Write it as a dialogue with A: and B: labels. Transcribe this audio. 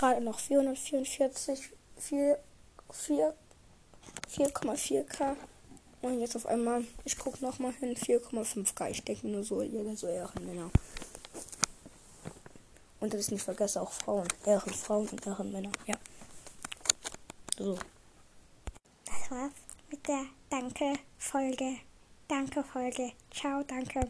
A: gerade noch 444, 4 4,4k. Und jetzt auf einmal, ich gucke nochmal hin, 4,5k. Ich denke nur so, jeder so Ehrenmänner. Und das ist nicht vergesse, auch Frauen. Ehrenfrauen und Ehrenmänner. Ja. So.
B: Das war's mit der Danke-Folge. Danke-Folge. Ciao, danke.